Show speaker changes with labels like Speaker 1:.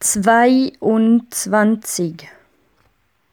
Speaker 1: zweiundzwanzig.